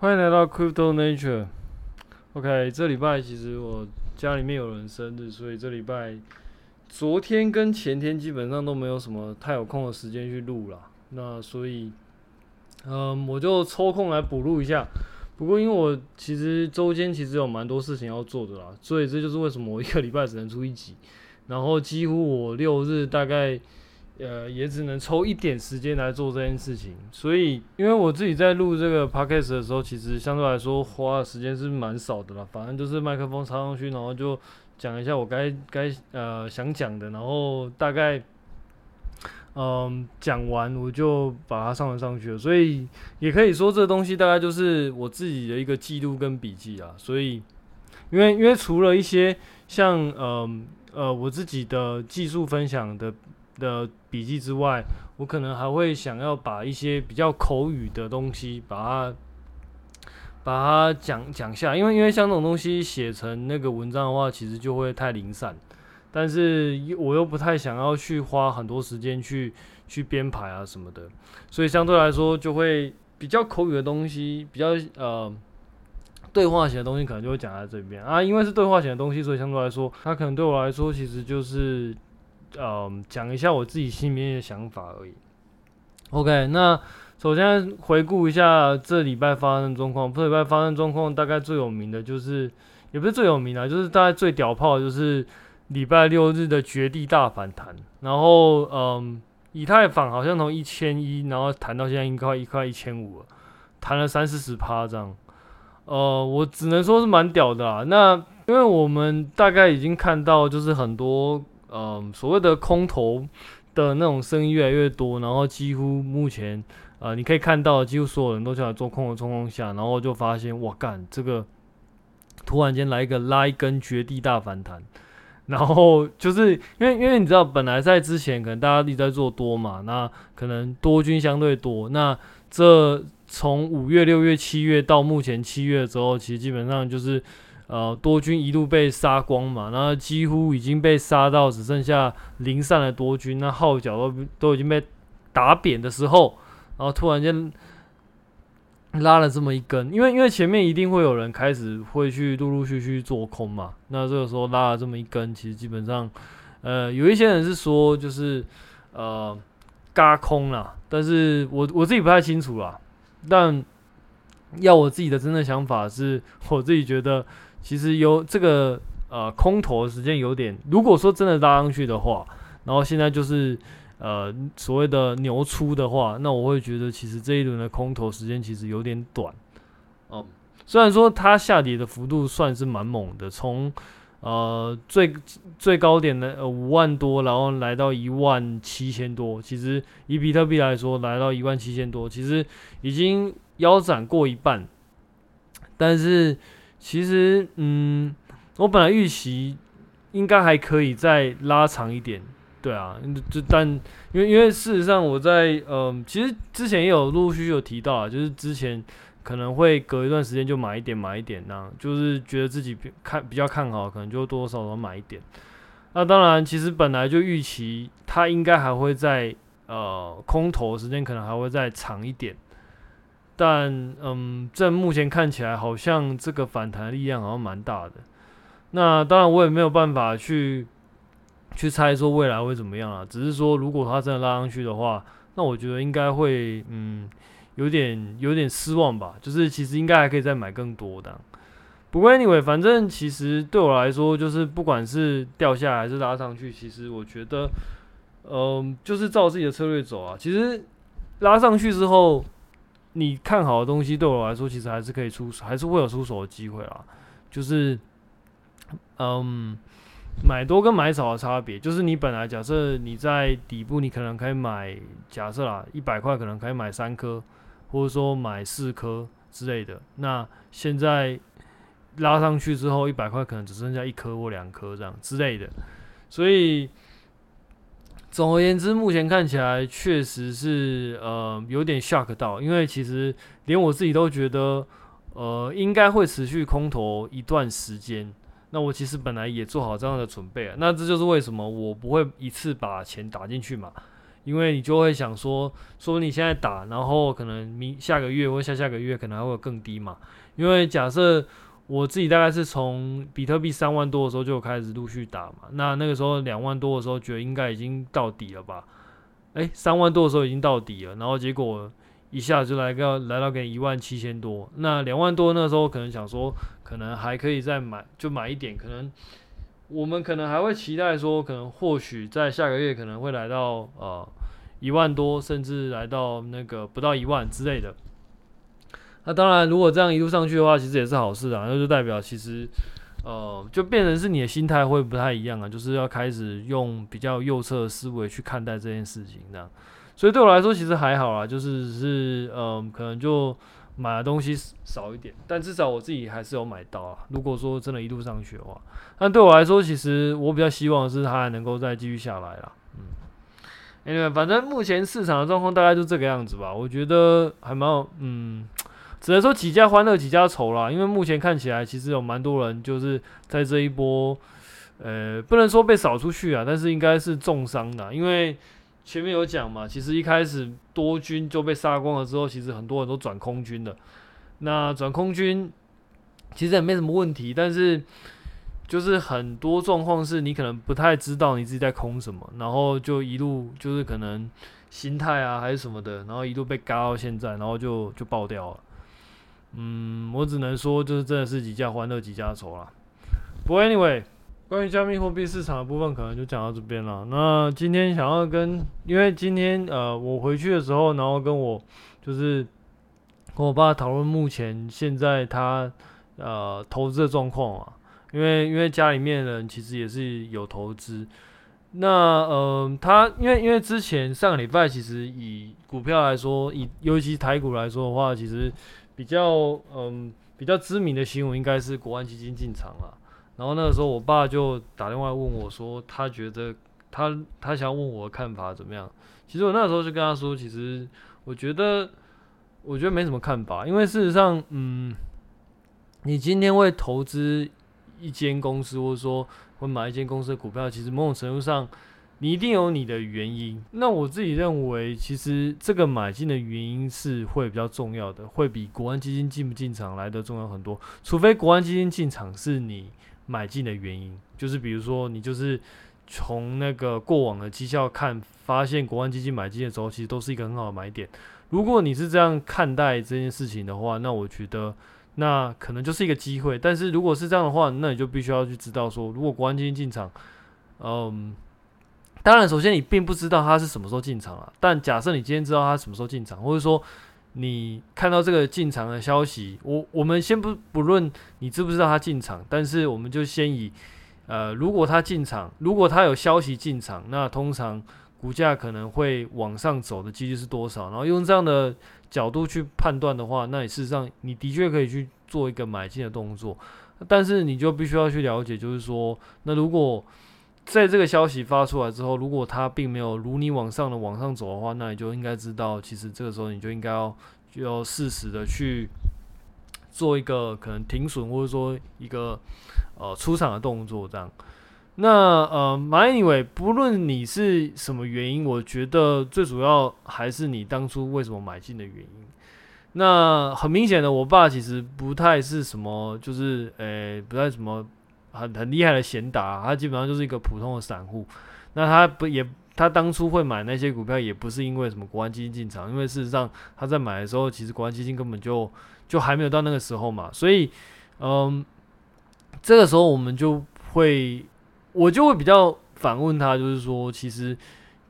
欢迎来到 Crypto Nature。OK，这礼拜其实我家里面有人生日，所以这礼拜昨天跟前天基本上都没有什么太有空的时间去录了。那所以，嗯，我就抽空来补录一下。不过因为我其实周间其实有蛮多事情要做的啦，所以这就是为什么我一个礼拜只能出一集。然后几乎我六日大概。呃，也只能抽一点时间来做这件事情，所以因为我自己在录这个 podcast 的时候，其实相对来说花的时间是蛮少的啦。反正就是麦克风插上去，然后就讲一下我该该呃想讲的，然后大概嗯、讲完我就把它上传上去了。所以也可以说这东西大概就是我自己的一个记录跟笔记啊。所以因为因为除了一些像呃呃我自己的技术分享的。的笔记之外，我可能还会想要把一些比较口语的东西，把它把它讲讲下，因为因为像这种东西写成那个文章的话，其实就会太零散，但是我又不太想要去花很多时间去去编排啊什么的，所以相对来说就会比较口语的东西，比较呃对话型的东西，可能就会讲在这边啊，因为是对话型的东西，所以相对来说，它可能对我来说其实就是。嗯，讲一下我自己心里面的想法而已。OK，那首先回顾一下这礼拜发生状况。这礼拜发生状况大概最有名的就是，也不是最有名的，就是大概最屌炮的就是礼拜六日的绝地大反弹。然后，嗯，以太坊好像从一千一，然后弹到现在应该一块一千五了，弹了三四十趴这样。呃，我只能说是蛮屌的啦。那因为我们大概已经看到，就是很多。嗯，所谓的空头的那种声音越来越多，然后几乎目前，呃，你可以看到，几乎所有人都在做空的状况下，然后就发现，哇干，这个突然间来一个拉一根绝地大反弹，然后就是因为因为你知道，本来在之前可能大家一直在做多嘛，那可能多军相对多，那这从五月、六月、七月到目前七月之后，其实基本上就是。呃，多军一路被杀光嘛，然后几乎已经被杀到只剩下零散的多军，那号角都都已经被打扁的时候，然后突然间拉了这么一根，因为因为前面一定会有人开始会去陆陆续续做空嘛，那这个时候拉了这么一根，其实基本上，呃，有一些人是说就是呃嘎空啦，但是我我自己不太清楚啦，但要我自己的真正想法是，我自己觉得。其实有这个呃空头的时间有点，如果说真的拉上去的话，然后现在就是呃所谓的牛出的话，那我会觉得其实这一轮的空头时间其实有点短哦。虽然说它下跌的幅度算是蛮猛的，从呃最最高点的呃五万多，然后来到一万七千多，其实以比特币来说，来到一万七千多，其实已经腰斩过一半，但是。其实，嗯，我本来预期应该还可以再拉长一点，对啊，就但因为因为事实上我在，嗯，其实之前也有陆陆续续有提到啊，就是之前可能会隔一段时间就买一点买一点那，就是觉得自己看比较看好，可能就多多少少买一点。那当然，其实本来就预期它应该还会在，呃，空头时间可能还会再长一点。但嗯，在目前看起来好像这个反弹力量好像蛮大的。那当然我也没有办法去去猜说未来会怎么样啊。只是说如果它真的拉上去的话，那我觉得应该会嗯有点有点失望吧。就是其实应该还可以再买更多的。不过 anyway，反正其实对我来说，就是不管是掉下来还是拉上去，其实我觉得嗯就是照自己的策略走啊。其实拉上去之后。你看好的东西对我来说，其实还是可以出，还是会有出手的机会啦。就是，嗯，买多跟买少的差别，就是你本来假设你在底部，你可能可以买，假设啦，一百块可能可以买三颗，或者说买四颗之类的。那现在拉上去之后，一百块可能只剩下一颗或两颗这样之类的，所以。总而言之，目前看起来确实是呃有点 shock 到，因为其实连我自己都觉得呃应该会持续空头一段时间。那我其实本来也做好这样的准备啊，那这就是为什么我不会一次把钱打进去嘛，因为你就会想说，说你现在打，然后可能明下个月或下下个月可能还会更低嘛。因为假设我自己大概是从比特币三万多的时候就开始陆续打嘛，那那个时候两万多的时候觉得应该已经到底了吧？诶，三万多的时候已经到底了，然后结果一下就来个来到给一万七千多，那两万多那时候可能想说可能还可以再买，就买一点，可能我们可能还会期待说，可能或许在下个月可能会来到呃一万多，甚至来到那个不到一万之类的。那当然，如果这样一路上去的话，其实也是好事啊，那就代表其实。呃，就变成是你的心态会不太一样啊，就是要开始用比较右侧的思维去看待这件事情，这样。所以对我来说，其实还好啦，就是是呃，可能就买的东西少一点，但至少我自己还是有买到啊。如果说真的一路上去的话，但对我来说，其实我比较希望是它还能够再继续下来啦。嗯，Anyway，反正目前市场的状况大概就这个样子吧。我觉得还蛮，嗯。只能说几家欢乐几家愁啦，因为目前看起来其实有蛮多人就是在这一波，呃，不能说被扫出去啊，但是应该是重伤的，因为前面有讲嘛，其实一开始多军就被杀光了之后，其实很多人都转空军的。那转空军其实也没什么问题，但是就是很多状况是你可能不太知道你自己在空什么，然后就一路就是可能心态啊还是什么的，然后一路被嘎到现在，然后就就爆掉了。嗯，我只能说，就是真的是几家欢乐几家愁啦。不过，anyway，关于加密货币市场的部分，可能就讲到这边了。那今天想要跟，因为今天呃，我回去的时候，然后跟我就是跟我爸讨论目前现在他呃投资的状况啊。因为因为家里面人其实也是有投资。那呃，他因为因为之前上个礼拜其实以股票来说，以尤其台股来说的话，其实。比较嗯比较知名的新闻应该是国安基金进场了，然后那个时候我爸就打电话问我说，他觉得他他想问我的看法怎么样？其实我那时候就跟他说，其实我觉得我觉得没什么看法，因为事实上，嗯，你今天会投资一间公司，或者说会买一间公司的股票，其实某种程度上。你一定有你的原因。那我自己认为，其实这个买进的原因是会比较重要的，会比国安基金进不进场来得重要很多。除非国安基金进场是你买进的原因，就是比如说你就是从那个过往的绩效看，发现国安基金买进的时候，其实都是一个很好的买点。如果你是这样看待这件事情的话，那我觉得那可能就是一个机会。但是如果是这样的话，那你就必须要去知道说，如果国安基金进场，嗯。当然，首先你并不知道他是什么时候进场啊。但假设你今天知道他什么时候进场，或者说你看到这个进场的消息，我我们先不不论你知不知道他进场，但是我们就先以呃，如果他进场，如果他有消息进场，那通常股价可能会往上走的几率是多少？然后用这样的角度去判断的话，那你事实上你的确可以去做一个买进的动作，但是你就必须要去了解，就是说，那如果在这个消息发出来之后，如果它并没有如你往上的往上走的话，那你就应该知道，其实这个时候你就应该要就要适时的去做一个可能停损或者说一个呃出场的动作，这样。那呃，anyway，不论你是什么原因，我觉得最主要还是你当初为什么买进的原因。那很明显的，我爸其实不太是什么，就是诶、不太什么。很很厉害的贤达，他基本上就是一个普通的散户。那他不也，他当初会买那些股票，也不是因为什么国安基金进场，因为事实上他在买的时候，其实国安基金根本就就还没有到那个时候嘛。所以，嗯，这个时候我们就会，我就会比较反问他，就是说，其实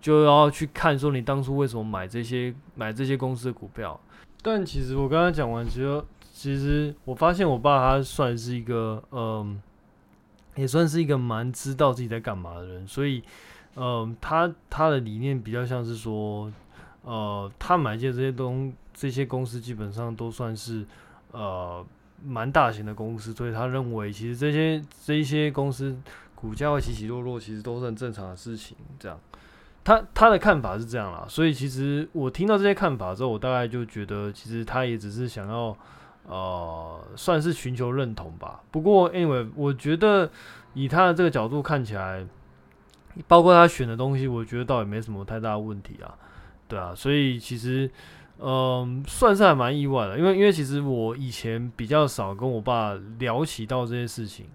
就要去看说你当初为什么买这些买这些公司的股票。但其实我刚刚讲完其实，其实我发现我爸他算是一个，嗯。也算是一个蛮知道自己在干嘛的人，所以，呃，他他的理念比较像是说，呃，他买进这些东这些公司基本上都算是呃蛮大型的公司，所以他认为其实这些这些公司股价会起起落落，其实都是很正常的事情。这样，他他的看法是这样啦，所以其实我听到这些看法之后，我大概就觉得其实他也只是想要。呃，算是寻求认同吧。不过，anyway，我觉得以他的这个角度看起来，包括他选的东西，我觉得倒也没什么太大问题啊，对啊，所以其实，嗯，算是还蛮意外的，因为因为其实我以前比较少跟我爸聊起到这些事情，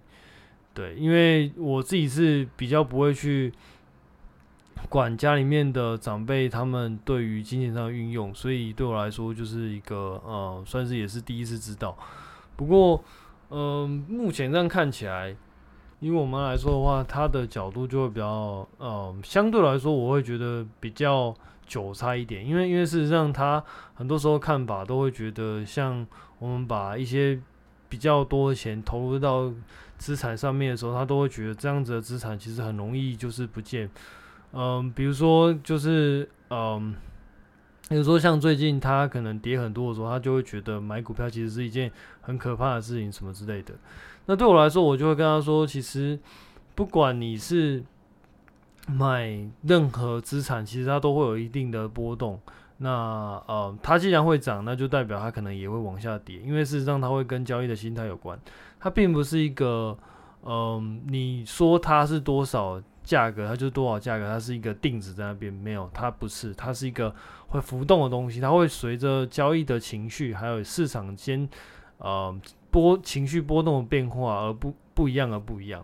对，因为我自己是比较不会去管家里面的长辈他们对于金钱上的运用，所以对我来说就是一个，呃，算是也是第一次知道，不过，嗯，目前这样看起来。因为我们来说的话，他的角度就会比较，呃，相对来说，我会觉得比较韭菜一点。因为，因为事实上，他很多时候看法都会觉得，像我们把一些比较多的钱投入到资产上面的时候，他都会觉得这样子的资产其实很容易就是不见。嗯、比如说，就是，嗯、比如说像最近他可能跌很多的时候，他就会觉得买股票其实是一件很可怕的事情，什么之类的。那对我来说，我就会跟他说，其实不管你是买任何资产，其实它都会有一定的波动。那呃，它既然会涨，那就代表它可能也会往下跌，因为事实上它会跟交易的心态有关。它并不是一个，嗯、你说它是多少价格，它就是多少价格，它是一个定值在那边，没有，它不是，它是一个会浮动的东西，它会随着交易的情绪，还有市场间，呃。波情绪波动的变化，而不不一样，而不一样。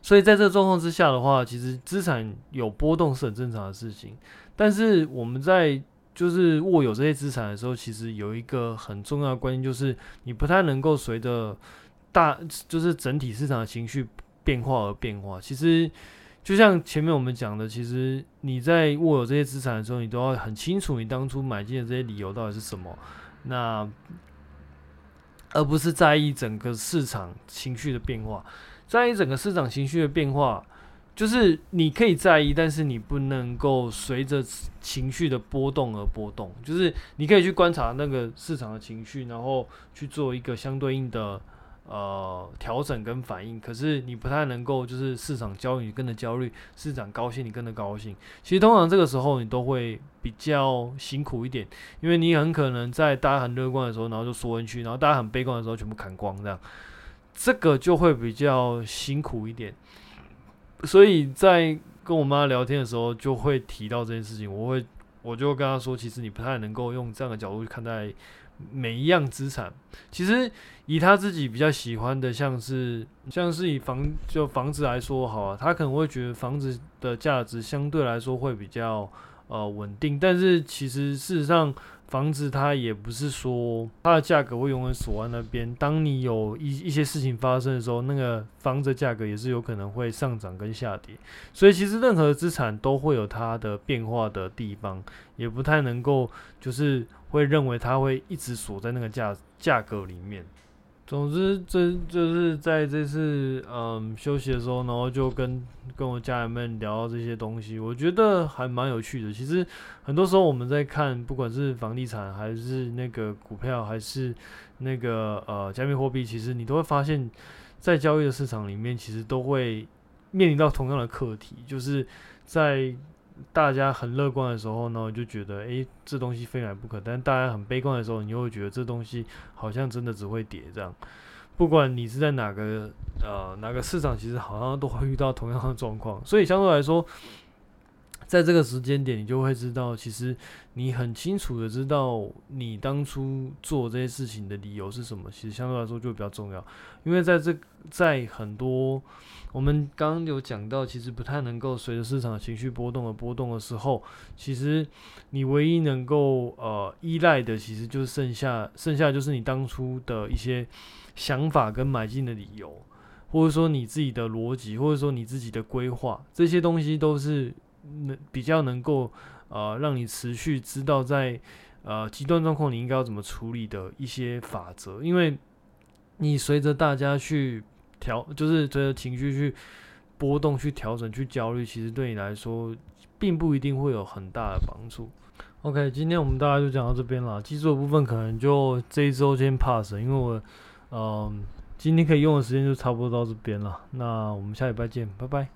所以在这状况之下的话，其实资产有波动是很正常的事情。但是我们在就是握有这些资产的时候，其实有一个很重要的观念，就是你不太能够随着大就是整体市场的情绪变化而变化。其实就像前面我们讲的，其实你在握有这些资产的时候，你都要很清楚你当初买进的这些理由到底是什么。那而不是在意整个市场情绪的变化，在意整个市场情绪的变化，就是你可以在意，但是你不能够随着情绪的波动而波动。就是你可以去观察那个市场的情绪，然后去做一个相对应的。呃，调整跟反应，可是你不太能够，就是市场焦虑你跟着焦虑，市场高兴你跟着高兴。其实通常这个时候你都会比较辛苦一点，因为你很可能在大家很乐观的时候，然后就缩进去，然后大家很悲观的时候全部砍光，这样，这个就会比较辛苦一点。所以在跟我妈聊天的时候，就会提到这件事情，我会我就跟她说，其实你不太能够用这样的角度去看待。每一样资产，其实以他自己比较喜欢的，像是像是以房就房子来说好啊，他可能会觉得房子的价值相对来说会比较呃稳定，但是其实事实上。房子它也不是说它的价格会永远锁在那边。当你有一一些事情发生的时候，那个房子价格也是有可能会上涨跟下跌。所以其实任何资产都会有它的变化的地方，也不太能够就是会认为它会一直锁在那个价价格里面。总之，这就是在这次嗯休息的时候，然后就跟跟我家人们聊到这些东西，我觉得还蛮有趣的。其实很多时候我们在看，不管是房地产，还是那个股票，还是那个呃加密货币，其实你都会发现，在交易的市场里面，其实都会面临到同样的课题，就是在。大家很乐观的时候呢，就觉得诶、这东西非买不可；但大家很悲观的时候，你又会觉得这东西好像真的只会跌。这样，不管你是在哪个呃哪个市场，其实好像都会遇到同样的状况。所以相对来说，在这个时间点，你就会知道，其实你很清楚的知道你当初做这些事情的理由是什么。其实相对来说就比较重要，因为在这在很多我们刚刚有讲到，其实不太能够随着市场情绪波动而波动的时候，其实你唯一能够呃依赖的，其实就是剩下剩下就是你当初的一些想法跟买进的理由，或者说你自己的逻辑，或者说你自己的规划，这些东西都是。能比较能够呃让你持续知道在呃极端状况你应该要怎么处理的一些法则，因为你随着大家去调，就是随着情绪去波动、去调整、去焦虑，其实对你来说并不一定会有很大的帮助。OK，今天我们大概就讲到这边了，技术的部分可能就这一周先 pass，因为我嗯、今天可以用的时间就差不多到这边了。那我们下礼拜见，拜拜。